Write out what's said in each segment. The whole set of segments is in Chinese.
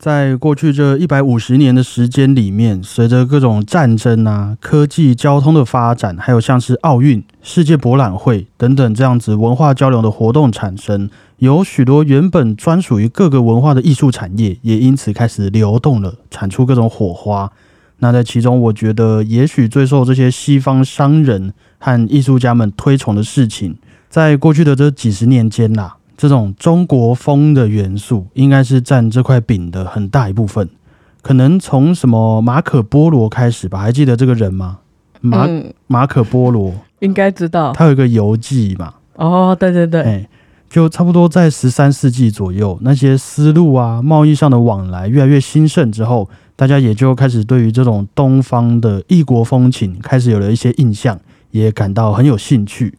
在过去这一百五十年的时间里面，随着各种战争啊、科技、交通的发展，还有像是奥运、世界博览会等等这样子文化交流的活动产生，有许多原本专属于各个文化的艺术产业，也因此开始流动了，产出各种火花。那在其中，我觉得也许最受这些西方商人和艺术家们推崇的事情，在过去的这几十年间啦。这种中国风的元素应该是占这块饼的很大一部分，可能从什么马可波罗开始吧？还记得这个人吗？马马可波罗应该知道，他有一个游记嘛。哦，对对对，哎，就差不多在十三世纪左右，那些丝路啊、贸易上的往来越来越兴盛之后，大家也就开始对于这种东方的异国风情开始有了一些印象，也感到很有兴趣。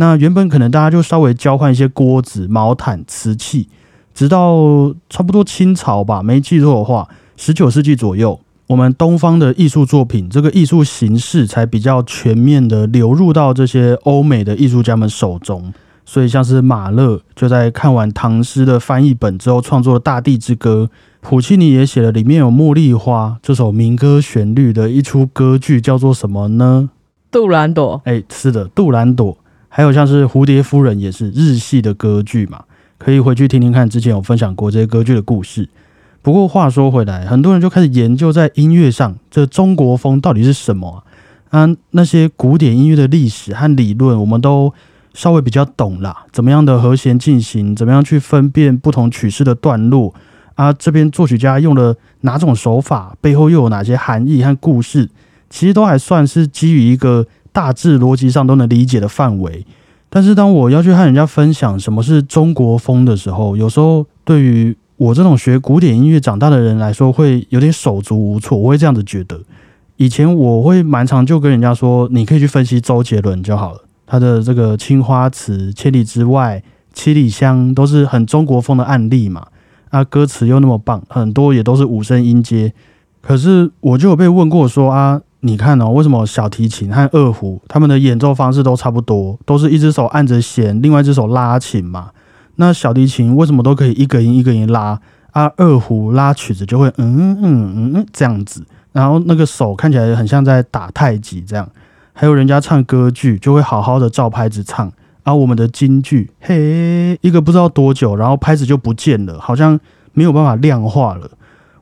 那原本可能大家就稍微交换一些锅子、毛毯、瓷器，直到差不多清朝吧，没记错的话，十九世纪左右，我们东方的艺术作品这个艺术形式才比较全面的流入到这些欧美的艺术家们手中。所以像是马勒就在看完唐诗的翻译本之后，创作了《大地之歌》，普契尼也写了里面有《茉莉花》这首民歌旋律的一出歌剧，叫做什么呢？杜兰朵。哎，是的，杜兰朵。还有像是《蝴蝶夫人》也是日系的歌剧嘛，可以回去听听看，之前有分享过这些歌剧的故事。不过话说回来，很多人就开始研究在音乐上，这中国风到底是什么啊？那些古典音乐的历史和理论，我们都稍微比较懂啦。怎么样的和弦进行？怎么样去分辨不同曲式的段落？啊，这边作曲家用了哪种手法？背后又有哪些含义和故事？其实都还算是基于一个。大致逻辑上都能理解的范围，但是当我要去和人家分享什么是中国风的时候，有时候对于我这种学古典音乐长大的人来说，会有点手足无措。我会这样子觉得。以前我会蛮常就跟人家说，你可以去分析周杰伦就好了，他的这个《青花瓷》《千里之外》《七里香》都是很中国风的案例嘛。啊，歌词又那么棒，很多也都是五声音阶。可是我就有被问过说啊。你看哦，为什么小提琴和二胡他们的演奏方式都差不多，都是一只手按着弦，另外一只手拉琴嘛？那小提琴为什么都可以一个音一个音拉啊？二胡拉曲子就会嗯嗯嗯这样子，然后那个手看起来很像在打太极这样。还有人家唱歌剧就会好好的照拍子唱，而我们的京剧嘿一个不知道多久，然后拍子就不见了，好像没有办法量化了，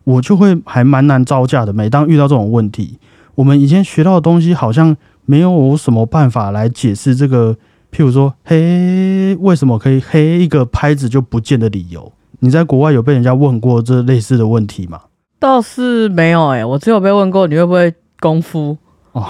我就会还蛮难招架的。每当遇到这种问题。我们以前学到的东西好像没有什么办法来解释这个，譬如说，嘿，为什么可以嘿一个拍子就不见的理由？你在国外有被人家问过这类似的问题吗？倒是没有哎，我只有被问过你会不会功夫哦。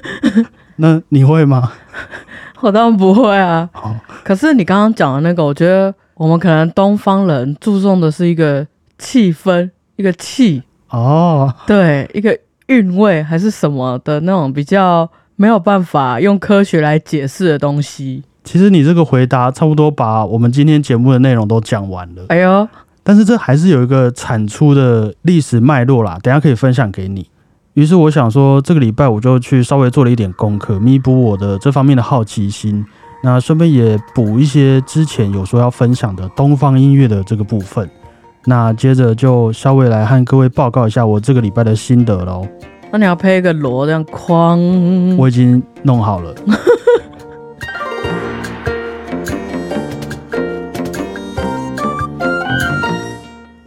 那你会吗？我当然不会啊。好，可是你刚刚讲的那个，我觉得我们可能东方人注重的是一个气氛，一个气哦，对，一个。韵味还是什么的那种比较没有办法用科学来解释的东西。其实你这个回答差不多把我们今天节目的内容都讲完了。哎呦，但是这还是有一个产出的历史脉络啦，等下可以分享给你。于是我想说，这个礼拜我就去稍微做了一点功课，弥补我的这方面的好奇心。那顺便也补一些之前有说要分享的东方音乐的这个部分。那接着就稍微来和各位报告一下我这个礼拜的心得喽。那你要配一个锣这样框，我已经弄好了。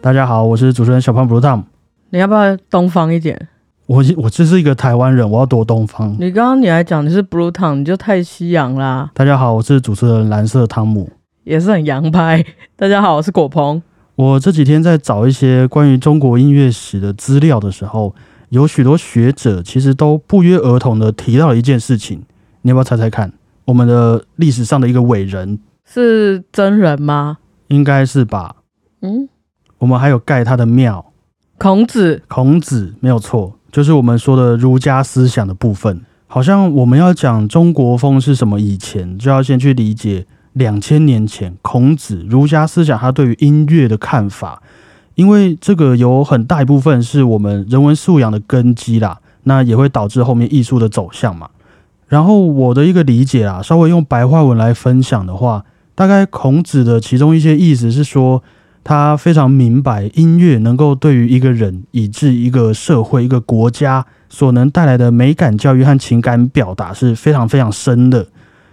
大家好，我是主持人小胖 Blue Tom。你要不要东方一点？我我这是一个台湾人，我要多东方。你刚刚你还讲你是 Blue Tom，你就太西洋啦。大家好，我是主持人蓝色汤姆，也是很洋派。大家好，我是果鹏。我这几天在找一些关于中国音乐史的资料的时候，有许多学者其实都不约而同的提到了一件事情，你要不要猜猜看？我们的历史上的一个伟人是真人吗？应该是吧。嗯，我们还有盖他的庙，孔子。孔子没有错，就是我们说的儒家思想的部分。好像我们要讲中国风是什么以前，就要先去理解。两千年前，孔子儒家思想他对于音乐的看法，因为这个有很大一部分是我们人文素养的根基啦，那也会导致后面艺术的走向嘛。然后我的一个理解啊，稍微用白话文来分享的话，大概孔子的其中一些意思是说，他非常明白音乐能够对于一个人以至一个社会、一个国家所能带来的美感教育和情感表达是非常非常深的。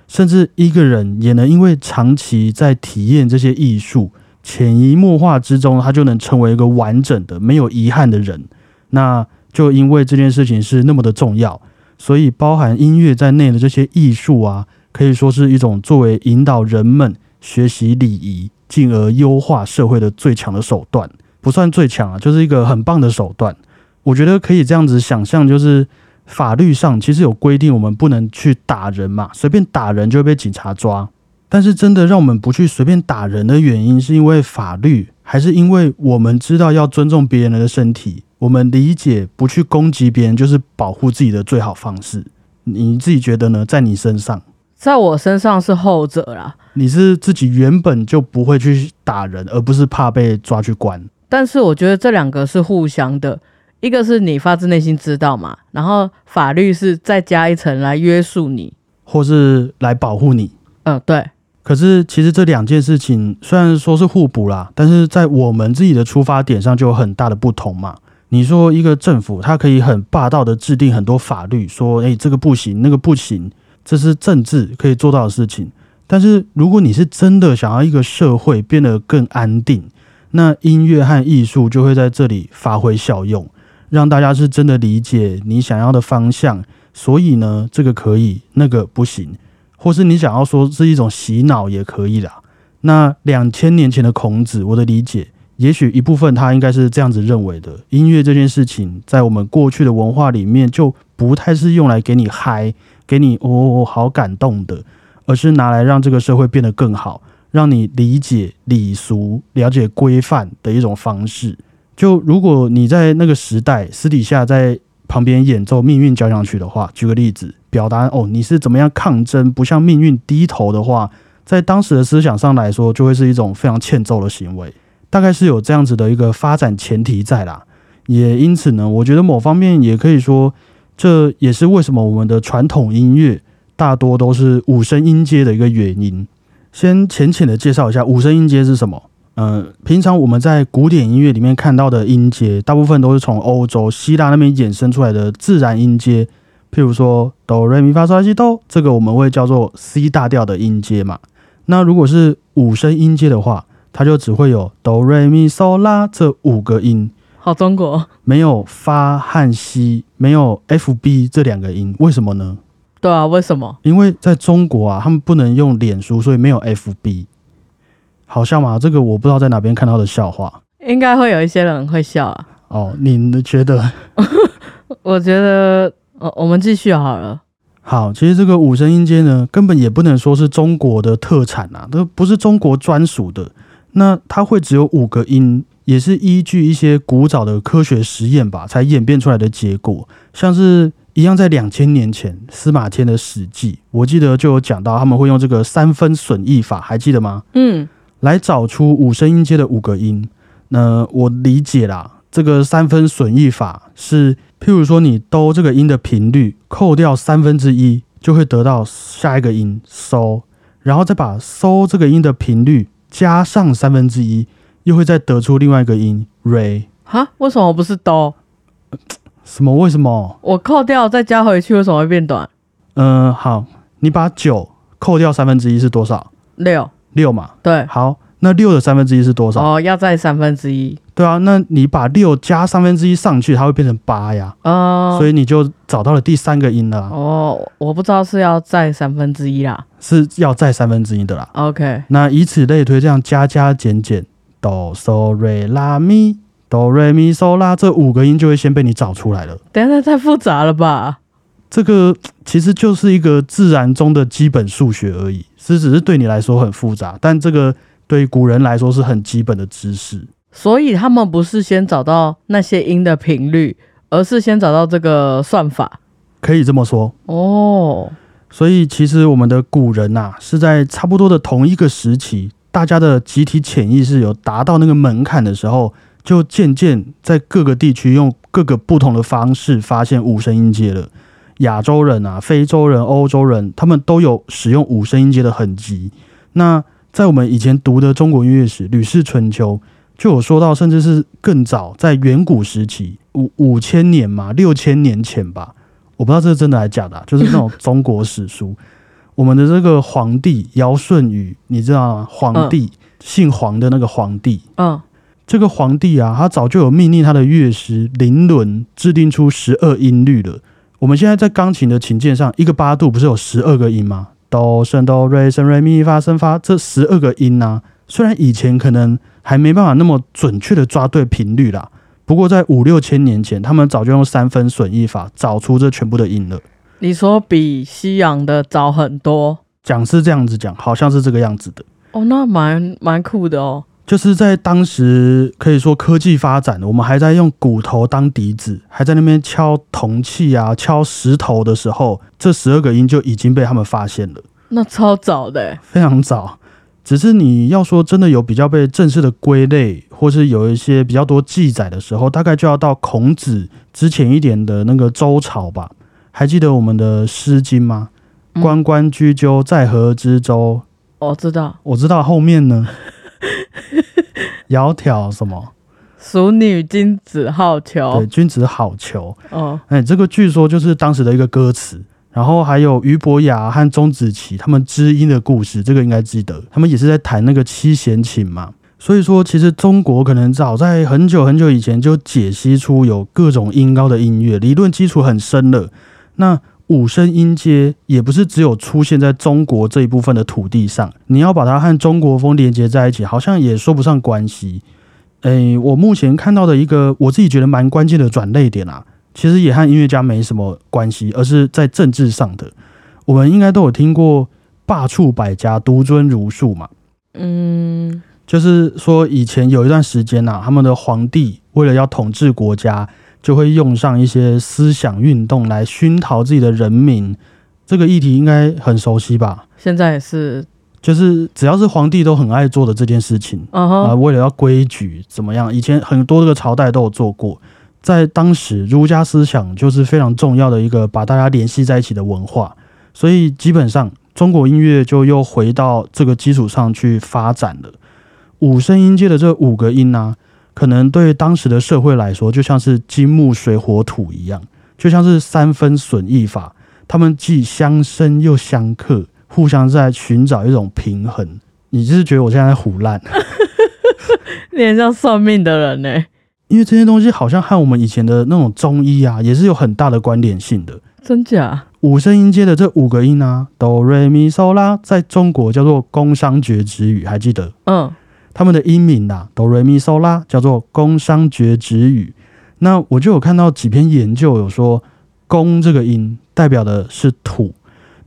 甚至一个人也能因为长期在体验这些艺术，潜移默化之中，他就能成为一个完整的、没有遗憾的人。那就因为这件事情是那么的重要，所以包含音乐在内的这些艺术啊，可以说是一种作为引导人们学习礼仪，进而优化社会的最强的手段。不算最强啊，就是一个很棒的手段。我觉得可以这样子想象，就是。法律上其实有规定，我们不能去打人嘛，随便打人就会被警察抓。但是真的让我们不去随便打人的原因，是因为法律，还是因为我们知道要尊重别人的身体？我们理解不去攻击别人就是保护自己的最好方式。你自己觉得呢？在你身上，在我身上是后者啦。你是自己原本就不会去打人，而不是怕被抓去关。但是我觉得这两个是互相的。一个是你发自内心知道嘛，然后法律是再加一层来约束你，或是来保护你。嗯，对。可是其实这两件事情虽然说是互补啦，但是在我们自己的出发点上就有很大的不同嘛。你说一个政府，它可以很霸道的制定很多法律，说诶这个不行，那个不行，这是政治可以做到的事情。但是如果你是真的想要一个社会变得更安定，那音乐和艺术就会在这里发挥效用。让大家是真的理解你想要的方向，所以呢，这个可以，那个不行，或是你想要说是一种洗脑也可以啦。那两千年前的孔子，我的理解，也许一部分他应该是这样子认为的：音乐这件事情，在我们过去的文化里面，就不太是用来给你嗨、给你哦哦好感动的，而是拿来让这个社会变得更好，让你理解礼俗、了解规范的一种方式。就如果你在那个时代私底下在旁边演奏命运交响曲的话，举个例子，表达哦你是怎么样抗争，不向命运低头的话，在当时的思想上来说，就会是一种非常欠揍的行为，大概是有这样子的一个发展前提在啦。也因此呢，我觉得某方面也可以说，这也是为什么我们的传统音乐大多都是五声音阶的一个原因。先浅浅的介绍一下五声音阶是什么。嗯，平常我们在古典音乐里面看到的音阶，大部分都是从欧洲、希腊那边衍生出来的自然音阶。譬如说哆瑞咪发嗦拉西哆，这个我们会叫做 C 大调的音阶嘛。那如果是五声音阶的话，它就只会有哆瑞咪嗦拉这五个音。好，中国没有发和西，没有 F B 这两个音，为什么呢？对啊，为什么？因为在中国啊，他们不能用脸书，所以没有 F B。好笑吗？这个我不知道在哪边看到的笑话，应该会有一些人会笑啊。哦，你觉得？我觉得，我，我们继续好了。好，其实这个五声音阶呢，根本也不能说是中国的特产啊，都不是中国专属的。那它会只有五个音，也是依据一些古早的科学实验吧，才演变出来的结果。像是一样，在两千年前，司马迁的《史记》，我记得就有讲到，他们会用这个三分损益法，还记得吗？嗯。来找出五声音阶的五个音。那我理解啦，这个三分损益法是，譬如说你哆这个音的频率扣掉三分之一，就会得到下一个音嗦，然后再把嗦这个音的频率加上三分之一，又会再得出另外一个音 re。哈？为什么不是哆？什么？为什么？我扣掉再加回去，为什么会变短？嗯，好，你把九扣掉三分之一是多少？六。六嘛，对，好，那六的三分之一是多少？哦，要再三分之一。对啊，那你把六加三分之一上去，它会变成八呀。哦，所以你就找到了第三个音了。哦，我不知道是要再三分之一啦，是要再三分之一的啦。OK，那以此类推，这样加加减减，哆嗦瑞拉咪，哆瑞咪嗦拉，这五个音就会先被你找出来了。等下太复杂了吧？这个其实就是一个自然中的基本数学而已。这只是对你来说很复杂，但这个对古人来说是很基本的知识。所以他们不是先找到那些音的频率，而是先找到这个算法。可以这么说哦。所以其实我们的古人呐，是在差不多的同一个时期，大家的集体潜意识有达到那个门槛的时候，就渐渐在各个地区用各个不同的方式发现五声音阶了。亚洲人啊，非洲人、欧洲人，他们都有使用五声音阶的痕迹。那在我们以前读的中国音乐史《吕氏春秋》，就有说到，甚至是更早，在远古时期五五千年嘛，六千年前吧，我不知道这是真的还是假的，就是那种中国史书，我们的这个皇帝尧舜禹，你知道吗？皇帝姓黄的那个皇帝，嗯，这个皇帝啊，他早就有命令他的乐师林伦制定出十二音律了。我们现在在钢琴的琴键上，一个八度不是有十二个音吗？哆、升、哆、瑞、升、瑞、咪、发、升、发，这十二个音呢？虽然以前可能还没办法那么准确的抓对频率啦，不过在五六千年前，他们早就用三分损益法找出这全部的音了。你说比西洋的早很多？讲是这样子讲，好像是这个样子的。哦，那蛮蛮酷的哦。就是在当时可以说科技发展，我们还在用骨头当笛子，还在那边敲铜器啊、敲石头的时候，这十二个音就已经被他们发现了。那超早的，非常早。只是你要说真的有比较被正式的归类，或是有一些比较多记载的时候，大概就要到孔子之前一点的那个周朝吧。还记得我们的《诗经》吗？“关关雎鸠，在河之洲。”我知道，我知道后面呢。窈窕什么？淑女君子好逑。对，君子好逑。哦，哎，这个据说就是当时的一个歌词。然后还有俞伯牙和钟子期他们知音的故事，这个应该记得。他们也是在弹那个七弦琴嘛。所以说，其实中国可能早在很久很久以前就解析出有各种音高的音乐，理论基础很深了。那五声音阶也不是只有出现在中国这一部分的土地上，你要把它和中国风连接在一起，好像也说不上关系。诶，我目前看到的一个我自己觉得蛮关键的转类点啊。其实也和音乐家没什么关系，而是在政治上的。我们应该都有听过“罢黜百家，独尊儒术”嘛。嗯，就是说以前有一段时间呐，他们的皇帝为了要统治国家，就会用上一些思想运动来熏陶自己的人民。这个议题应该很熟悉吧？现在也是，就是只要是皇帝都很爱做的这件事情啊，为了要规矩怎么样？以前很多这个朝代都有做过。在当时，儒家思想就是非常重要的一个把大家联系在一起的文化，所以基本上中国音乐就又回到这个基础上去发展了。五声音阶的这五个音呢，可能对当时的社会来说，就像是金木水火土一样，就像是三分损益法，他们既相生又相克，互相在寻找一种平衡。你就是觉得我现在在胡乱？你很像算命的人呢。因为这些东西好像和我们以前的那种中医啊，也是有很大的关联性的。真假？五声音阶的这五个音啊，哆、瑞、咪、嗦、拉，在中国叫做宫商角徵羽，还记得？嗯，他们的音名呐，哆、瑞、咪、嗦、拉，叫做宫商角徵羽。那我就有看到几篇研究，有说宫这个音代表的是土，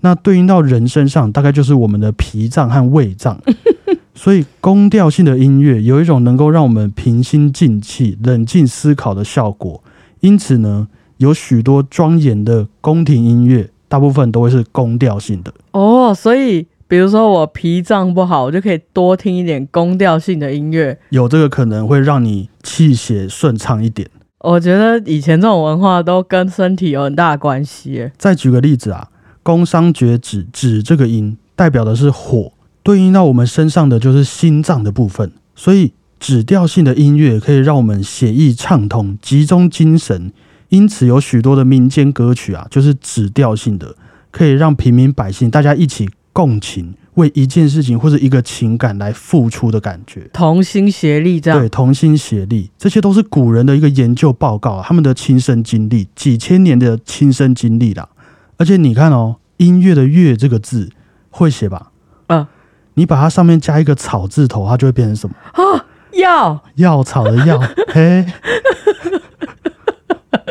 那对应到人身上，大概就是我们的脾脏和胃脏。所以，宫调性的音乐有一种能够让我们平心静气、冷静思考的效果。因此呢，有许多庄严的宫廷音乐，大部分都会是宫调性的。哦，所以，比如说我脾脏不好，我就可以多听一点宫调性的音乐，有这个可能会让你气血顺畅一点。我觉得以前这种文化都跟身体有很大的关系。再举个例子啊，宫商角徵止这个音代表的是火。对应到我们身上的就是心脏的部分，所以指调性的音乐可以让我们血液畅通、集中精神。因此，有许多的民间歌曲啊，就是指调性的，可以让平民百姓大家一起共情，为一件事情或者一个情感来付出的感觉，同心协力这样。对，同心协力，这些都是古人的一个研究报告，他们的亲身经历，几千年的亲身经历啦。而且你看哦，音乐的“乐”这个字会写吧？嗯。你把它上面加一个草字头，它就会变成什么？啊，药药草的药。嘿，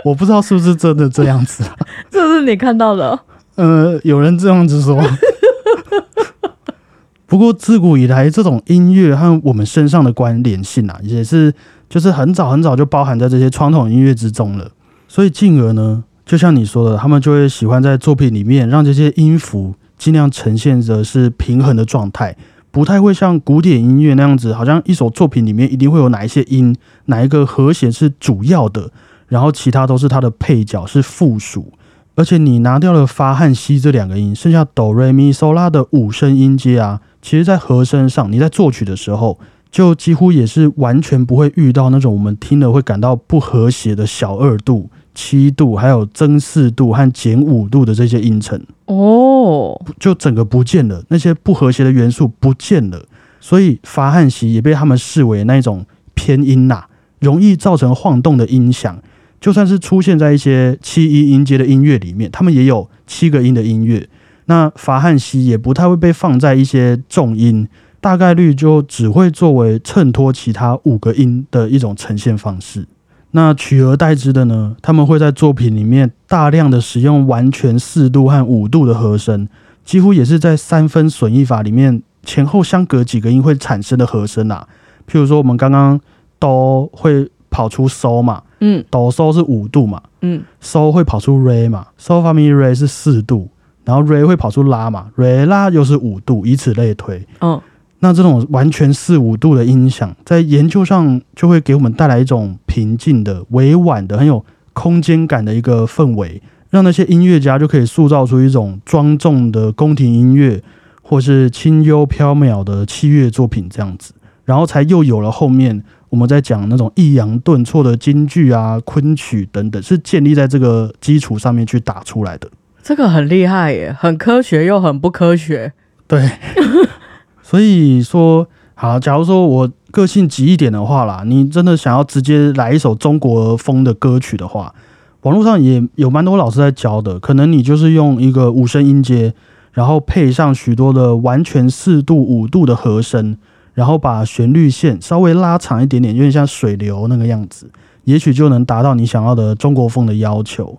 我不知道是不是真的这样子。这是你看到的？呃，有人这样子说。不过自古以来，这种音乐和我们身上的关联性啊，也是就是很早很早就包含在这些传统音乐之中了。所以进而呢，就像你说的，他们就会喜欢在作品里面让这些音符。尽量呈现的是平衡的状态，不太会像古典音乐那样子，好像一首作品里面一定会有哪一些音，哪一个和弦是主要的，然后其他都是它的配角，是附属。而且你拿掉了发和西这两个音，剩下哆、瑞、咪、嗦、拉的五声音阶啊，其实在和声上，你在作曲的时候，就几乎也是完全不会遇到那种我们听了会感到不和谐的小二度、七度，还有增四度和减五度的这些音程哦，就整个不见了，那些不和谐的元素不见了，所以发和西也被他们视为那种偏音呐，容易造成晃动的音响。就算是出现在一些七一音阶的音乐里面，他们也有七个音的音乐，那法汉西也不太会被放在一些重音。大概率就只会作为衬托其他五个音的一种呈现方式。那取而代之的呢？他们会在作品里面大量的使用完全四度和五度的和声，几乎也是在三分损益法里面前后相隔几个音会产生的和声啊。譬如说，我们刚刚哆会跑出嗦嘛，嗯，哆嗦是五度嘛，嗯，嗦会跑出 re 嘛，嗦发咪 re 是四度，然后 re 会跑出拉嘛，re 拉又是五度，以此类推，嗯。那这种完全四五度的音响，在研究上就会给我们带来一种平静的、委婉的、很有空间感的一个氛围，让那些音乐家就可以塑造出一种庄重的宫廷音乐，或是清幽飘渺的器乐作品这样子，然后才又有了后面我们在讲那种抑扬顿挫的京剧啊、昆曲等等，是建立在这个基础上面去打出来的。这个很厉害耶，很科学又很不科学。对。所以说，好，假如说我个性急一点的话啦，你真的想要直接来一首中国风的歌曲的话，网络上也有蛮多老师在教的。可能你就是用一个五声音阶，然后配上许多的完全四度、五度的和声，然后把旋律线稍微拉长一点点，有点像水流那个样子，也许就能达到你想要的中国风的要求。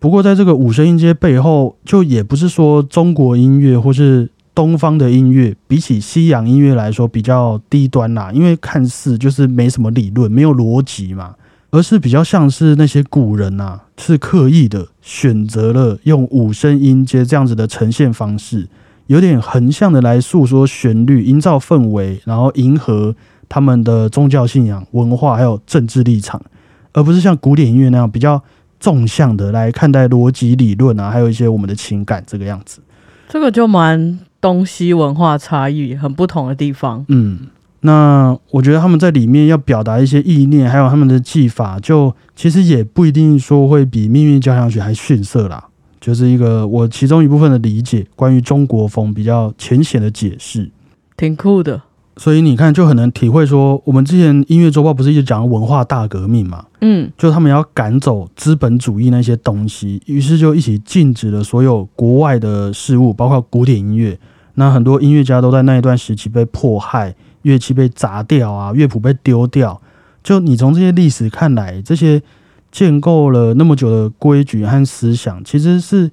不过，在这个五声音阶背后，就也不是说中国音乐或是。东方的音乐比起西洋音乐来说比较低端啦，因为看似就是没什么理论、没有逻辑嘛，而是比较像是那些古人呐，是刻意的选择了用五声音阶这样子的呈现方式，有点横向的来诉说旋律、营造氛围，然后迎合他们的宗教信仰、文化还有政治立场，而不是像古典音乐那样比较纵向的来看待逻辑理论啊，还有一些我们的情感这个样子。这个就蛮。东西文化差异很不同的地方，嗯，那我觉得他们在里面要表达一些意念，还有他们的技法，就其实也不一定说会比《命运交响曲》还逊色啦。就是一个我其中一部分的理解，关于中国风比较浅显的解释，挺酷的。所以你看，就很能体会说，我们之前音乐周报不是一直讲文化大革命嘛？嗯，就他们要赶走资本主义那些东西，于是就一起禁止了所有国外的事物，包括古典音乐。那很多音乐家都在那一段时期被迫害，乐器被砸掉啊，乐谱被丢掉。就你从这些历史看来，这些建构了那么久的规矩和思想，其实是。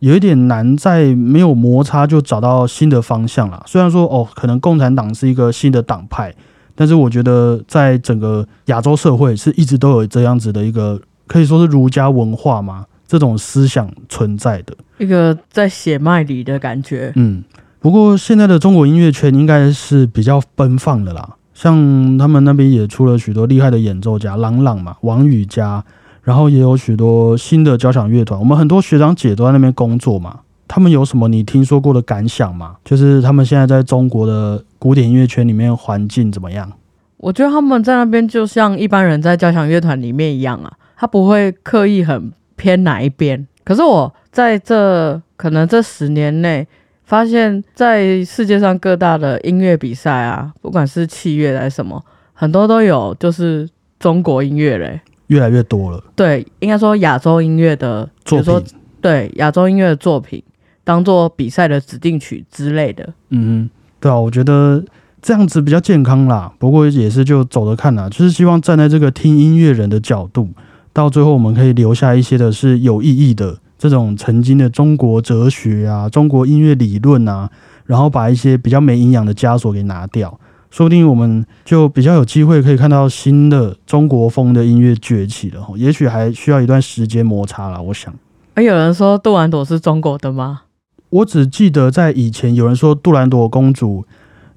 有一点难，在没有摩擦就找到新的方向了。虽然说哦，可能共产党是一个新的党派，但是我觉得在整个亚洲社会是一直都有这样子的一个，可以说是儒家文化嘛，这种思想存在的一个在血脉里的感觉。嗯，不过现在的中国音乐圈应该是比较奔放的啦，像他们那边也出了许多厉害的演奏家，朗朗嘛，王羽佳。然后也有许多新的交响乐团，我们很多学长姐都在那边工作嘛。他们有什么你听说过的感想吗？就是他们现在在中国的古典音乐圈里面环境怎么样？我觉得他们在那边就像一般人在交响乐团里面一样啊，他不会刻意很偏哪一边。可是我在这可能这十年内，发现在世界上各大的音乐比赛啊，不管是器乐还是什么，很多都有就是中国音乐嘞。越来越多了，对，应该说亚洲音乐的作品，对亚洲音乐的作品，当做比赛的指定曲之类的。嗯，对啊，我觉得这样子比较健康啦。不过也是就走着看啦，就是希望站在这个听音乐人的角度，到最后我们可以留下一些的是有意义的这种曾经的中国哲学啊、中国音乐理论啊，然后把一些比较没营养的枷锁给拿掉。说不定我们就比较有机会可以看到新的中国风的音乐崛起了，也许还需要一段时间摩擦了。我想，哎，有人说杜兰朵是中国的吗？我只记得在以前有人说杜兰朵公主，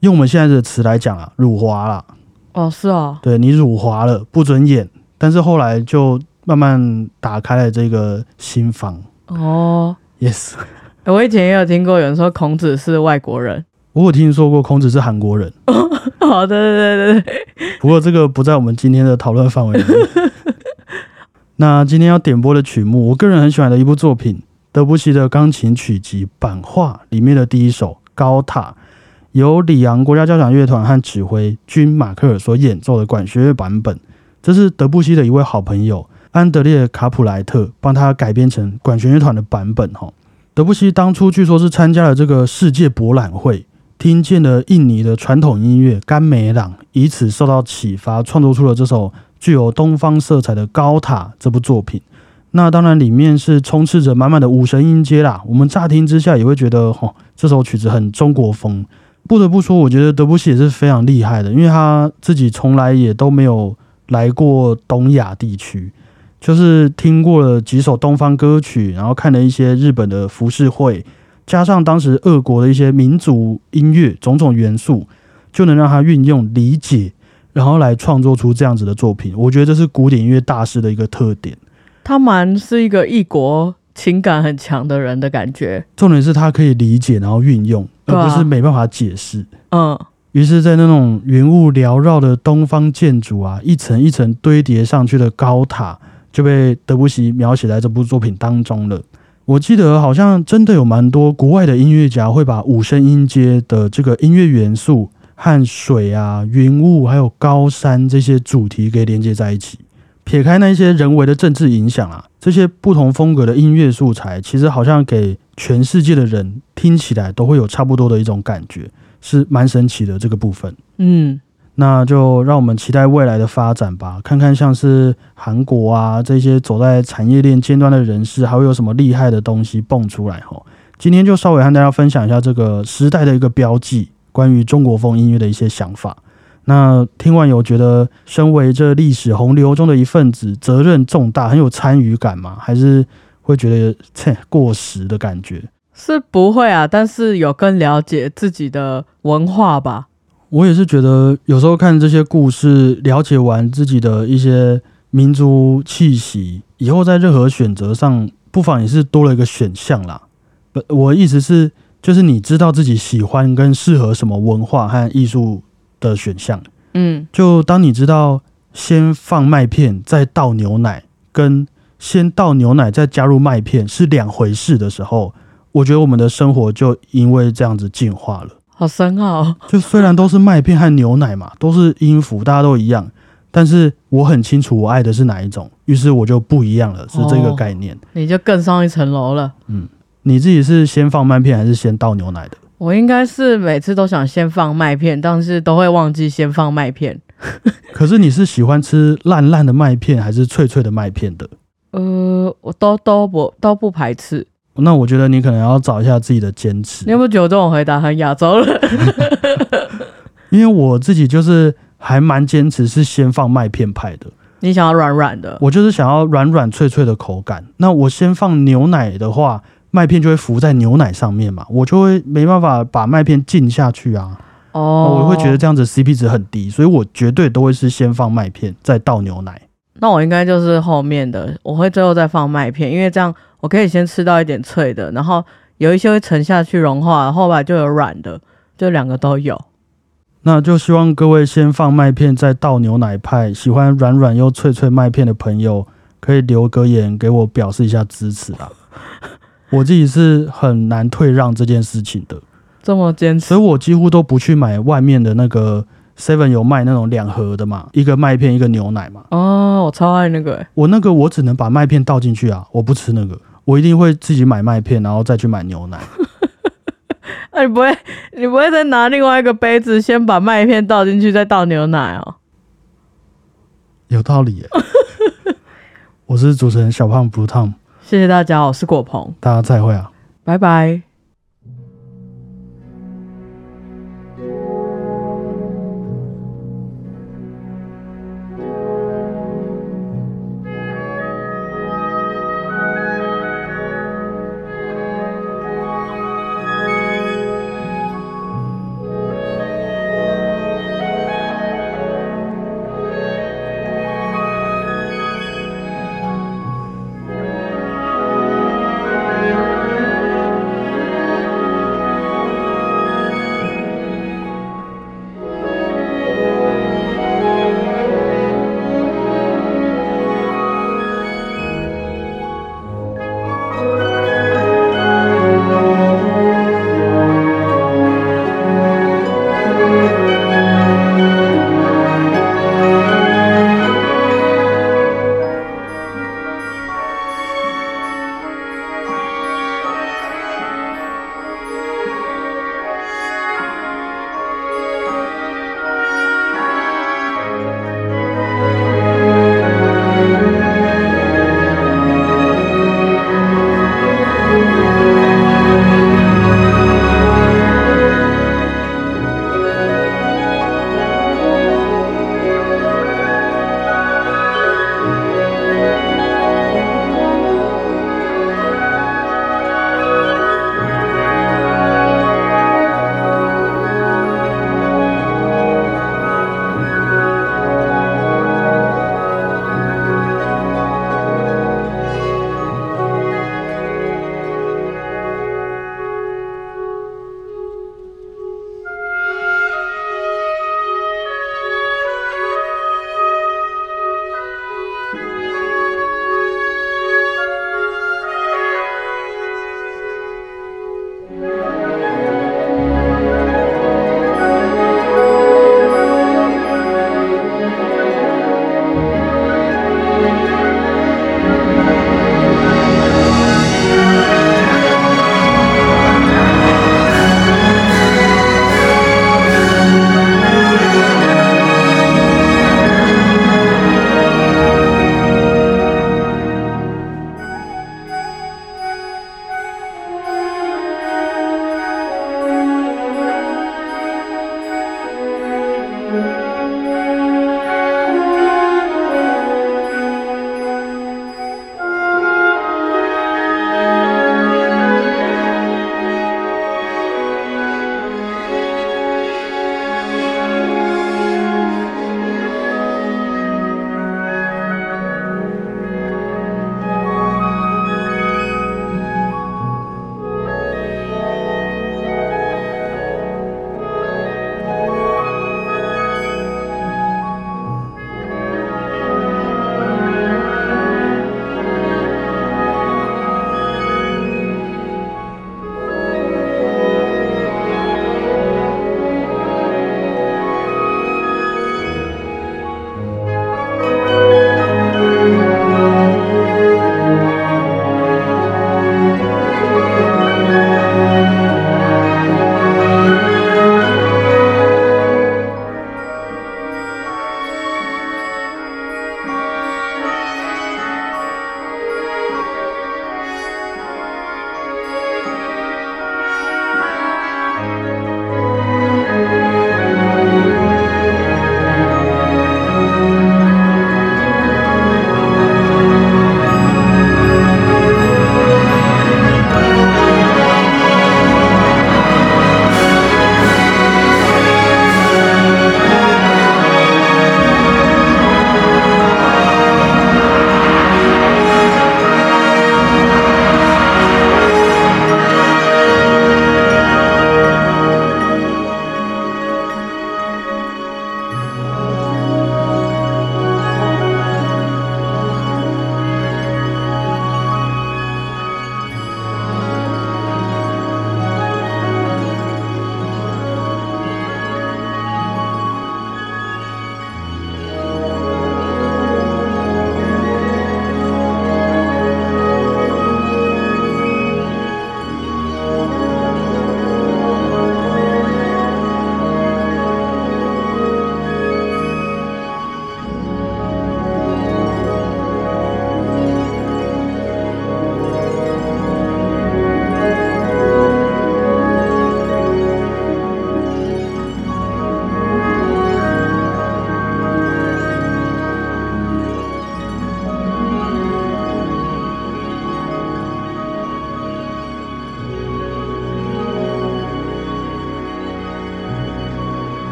用我们现在的词来讲啊，辱华了。哦，是哦，对你辱华了，不准演。但是后来就慢慢打开了这个心房。哦，Yes，我以前也有听过有人说孔子是外国人。我有听说过孔子是韩国人。好 的，对对对。不过这个不在我们今天的讨论范围内。那今天要点播的曲目，我个人很喜欢的一部作品，德布西的钢琴曲集版画里面的第一首《高塔》，由里昂国家交响乐团和指挥君马克尔所演奏的管弦乐版本。这是德布西的一位好朋友安德烈卡普莱特帮他改编成管弦乐团的版本。哈，德布西当初据说是参加了这个世界博览会。听见了印尼的传统音乐甘美朗，以此受到启发，创作出了这首具有东方色彩的《高塔》这部作品。那当然里面是充斥着满满的五神音阶啦。我们乍听之下也会觉得，吼，这首曲子很中国风。不得不说，我觉得德布西也是非常厉害的，因为他自己从来也都没有来过东亚地区，就是听过了几首东方歌曲，然后看了一些日本的浮世绘。加上当时俄国的一些民族音乐种种元素，就能让他运用理解，然后来创作出这样子的作品。我觉得这是古典音乐大师的一个特点。他蛮是一个异国情感很强的人的感觉。重点是他可以理解，然后运用，而不是没办法解释。嗯。于是，在那种云雾缭绕的东方建筑啊，一层一层堆叠上去的高塔，就被德布西描写在这部作品当中了。我记得好像真的有蛮多国外的音乐家会把五声音阶的这个音乐元素和水啊、云雾还有高山这些主题给连接在一起。撇开那些人为的政治影响啊，这些不同风格的音乐素材，其实好像给全世界的人听起来都会有差不多的一种感觉，是蛮神奇的这个部分。嗯。那就让我们期待未来的发展吧，看看像是韩国啊这些走在产业链尖端的人士，还会有什么厉害的东西蹦出来哈。今天就稍微和大家分享一下这个时代的一个标记，关于中国风音乐的一些想法。那听完有觉得身为这历史洪流中的一份子，责任重大，很有参与感吗？还是会觉得切过时的感觉？是不会啊，但是有更了解自己的文化吧。我也是觉得，有时候看这些故事，了解完自己的一些民族气息以后，在任何选择上，不妨也是多了一个选项啦。不，我意思是，就是你知道自己喜欢跟适合什么文化和艺术的选项。嗯，就当你知道先放麦片再倒牛奶，跟先倒牛奶再加入麦片是两回事的时候，我觉得我们的生活就因为这样子进化了。好深奥，就虽然都是麦片和牛奶嘛，都是音符，大家都一样，但是我很清楚我爱的是哪一种，于是我就不一样了，是这个概念。你就更上一层楼了。嗯，你自己是先放麦片还是先倒牛奶的？我应该是每次都想先放麦片，但是都会忘记先放麦片。可是你是喜欢吃烂烂的麦片还是脆脆的麦片的？呃，我都都不都不排斥。那我觉得你可能要找一下自己的坚持。你有没有觉得这种回答很亚洲人？因为我自己就是还蛮坚持是先放麦片派的。你想要软软的，我就是想要软软脆脆的口感。那我先放牛奶的话，麦片就会浮在牛奶上面嘛，我就会没办法把麦片浸下去啊。哦，我会觉得这样子 CP 值很低，所以我绝对都会是先放麦片再倒牛奶。那我应该就是后面的，我会最后再放麦片，因为这样。我可以先吃到一点脆的，然后有一些会沉下去融化，后来就有软的，就两个都有。那就希望各位先放麦片再倒牛奶派，喜欢软软又脆脆麦片的朋友可以留个言给我表示一下支持啊！我自己是很难退让这件事情的，这么坚持，所以我几乎都不去买外面的那个 Seven 有卖那种两盒的嘛，一个麦片一个牛奶嘛。哦，我超爱那个，我那个我只能把麦片倒进去啊，我不吃那个。我一定会自己买麦片，然后再去买牛奶。那 你不会，你不会再拿另外一个杯子，先把麦片倒进去，再倒牛奶哦？有道理。我是主持人小胖 Blue Tom，谢谢大家，我是果鹏，大家再会啊，拜拜。